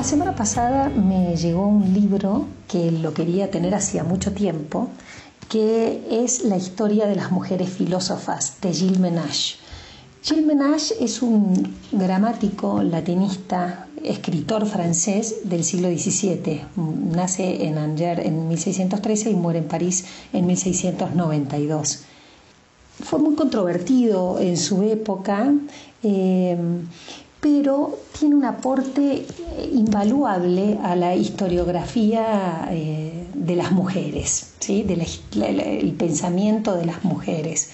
La semana pasada me llegó un libro que lo quería tener hacía mucho tiempo, que es La historia de las mujeres filósofas de Gilles Menage. Gilles Menage es un gramático, latinista, escritor francés del siglo XVII. Nace en Angers en 1613 y muere en París en 1692. Fue muy controvertido en su época. Eh, pero tiene un aporte eh, invaluable a la historiografía eh, de las mujeres, ¿sí? del pensamiento de las mujeres.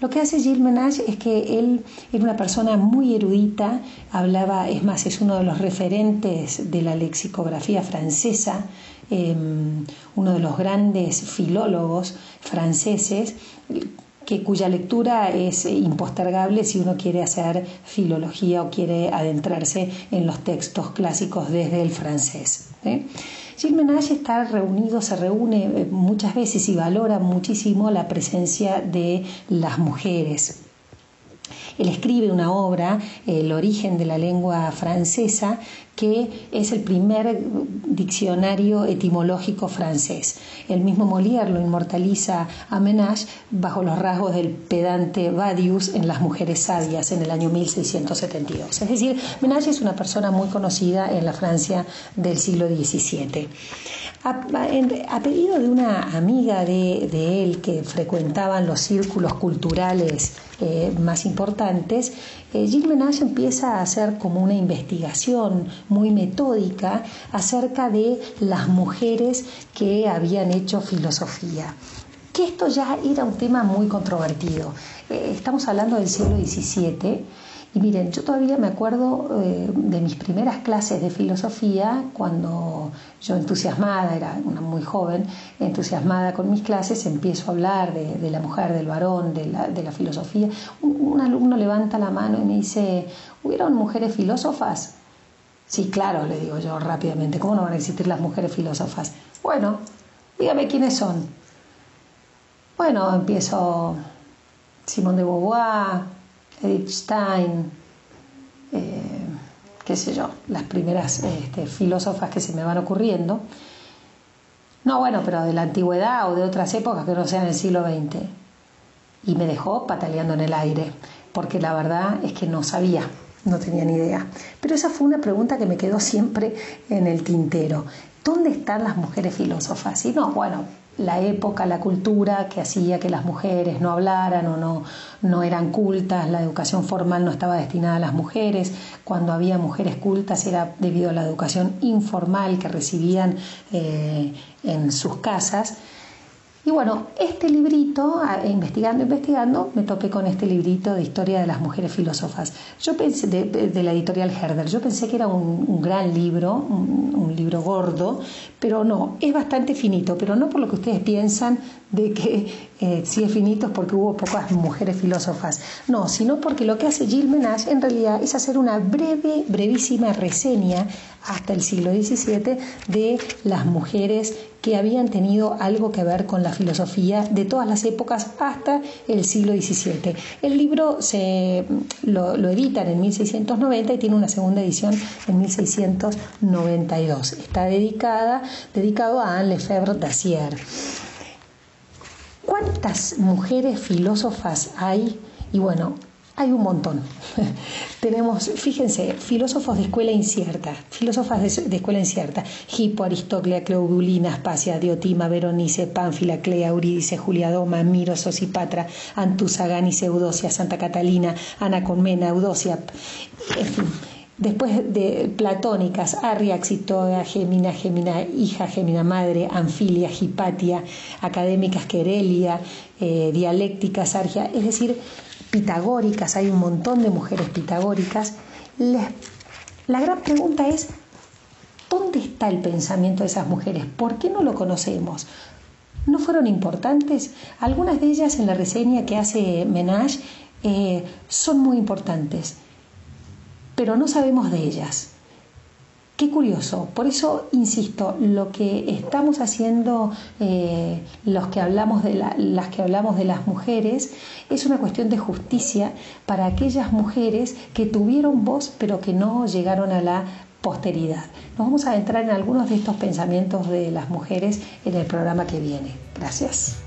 Lo que hace Gilles Menage es que él era una persona muy erudita, hablaba, es más, es uno de los referentes de la lexicografía francesa, em, uno de los grandes filólogos franceses, que cuya lectura es impostergable si uno quiere hacer filología o quiere adentrarse en los textos clásicos desde el francés. ¿eh? Gilles Menage está reunido, se reúne eh, muchas veces y valora muchísimo la presencia de las mujeres él escribe una obra, El origen de la lengua francesa, que es el primer diccionario etimológico francés. El mismo Molière lo inmortaliza a Menage bajo los rasgos del pedante Vadius en Las mujeres sabias en el año 1672. Es decir, Menage es una persona muy conocida en la Francia del siglo XVII. A, pedido de una amiga de, él que frecuentaban los círculos culturales eh, más importantes, eh, Gilles Menage empieza a hacer como una investigación muy metódica acerca de las mujeres que habían hecho filosofía. Que esto ya era un tema muy controvertido. Eh, estamos hablando del siglo XVII y miren, yo todavía me acuerdo eh, de mis primeras clases de filosofía, cuando yo entusiasmada, era una muy joven, entusiasmada con mis clases, empiezo a hablar de, la mujer, del varón, de la, filosofía. Un, alumno levanta la mano y me dice, ¿hubieron mujeres filósofas? Sí, claro, le digo yo rápidamente, ¿cómo no van a existir las mujeres filósofas? Bueno, dígame quiénes son. Bueno, empiezo Simón de Beauvoir, Edith Stein, eh, qué sé yo, las primeras este, filósofas que se me van ocurriendo. No, bueno, pero de la antigüedad o de otras épocas que no sean el siglo XX. Y me dejó pataleando en el aire, porque la verdad es que no sabía, no tenía ni idea. Pero esa fue una pregunta que me quedó siempre en el tintero. ¿Dónde están las mujeres filósofas? Y no, bueno, la época, la cultura que hacía que las mujeres no hablaran o no, no eran cultas, la educación formal no estaba destinada a las mujeres, cuando había mujeres cultas era debido a la educación informal que recibían eh, en sus casas. Y bueno, este librito, investigando, investigando, me topé con este librito de historia de las mujeres filósofas. Yo pensé, de, la editorial Herder, yo pensé que era un, gran libro, un, libro gordo, pero no, es bastante finito, pero no por lo que ustedes piensan de que eh, si es finito es porque hubo pocas mujeres filósofas, no, sino porque lo que hace Gilles Menage en realidad es hacer una breve, brevísima reseña hasta el siglo XVII de las mujeres que habían tenido algo que ver con la filosofía de todas las épocas hasta el siglo XVII. El libro se, lo, lo editan en 1690 y tiene una segunda edición en 1692. Está dedicada, dedicado a Anne Lefebvre Dacier. ¿Cuántas mujeres filósofas hay? Y bueno, hay un montón. Tenemos, fíjense, filósofos de escuela incierta, filósofas de, escuela incierta, Hippo, Aristóclea, Cleobulina, Aspasia, Diotima, Veronice, Pánfila, Clea, Eurídice, Juliadoma, Miro, Sosipatra, Antusa, Gánice, Eudocia, Santa Catalina, Anaconmena, Eudocia, en fin. Después de platónicas, Arria, Xitoa, Gemina, Gemina, hija, Gemina, madre, Anfilia, Hipatia, académicas, Querelia, eh, dialécticas, Argia, es decir, pitagóricas, hay un montón de mujeres pitagóricas. la gran pregunta es, ¿dónde está el pensamiento de esas mujeres? ¿Por qué no lo conocemos? ¿No fueron importantes? Algunas de ellas en la reseña que hace Menage eh, son muy importantes, pero no sabemos de ellas. Qué curioso, por eso insisto, lo que estamos haciendo eh, los que hablamos de las que hablamos de las mujeres es una cuestión de justicia para aquellas mujeres que tuvieron voz pero que no llegaron a la posteridad. Nos vamos a adentrar en algunos de estos pensamientos de las mujeres en el programa que viene. Gracias.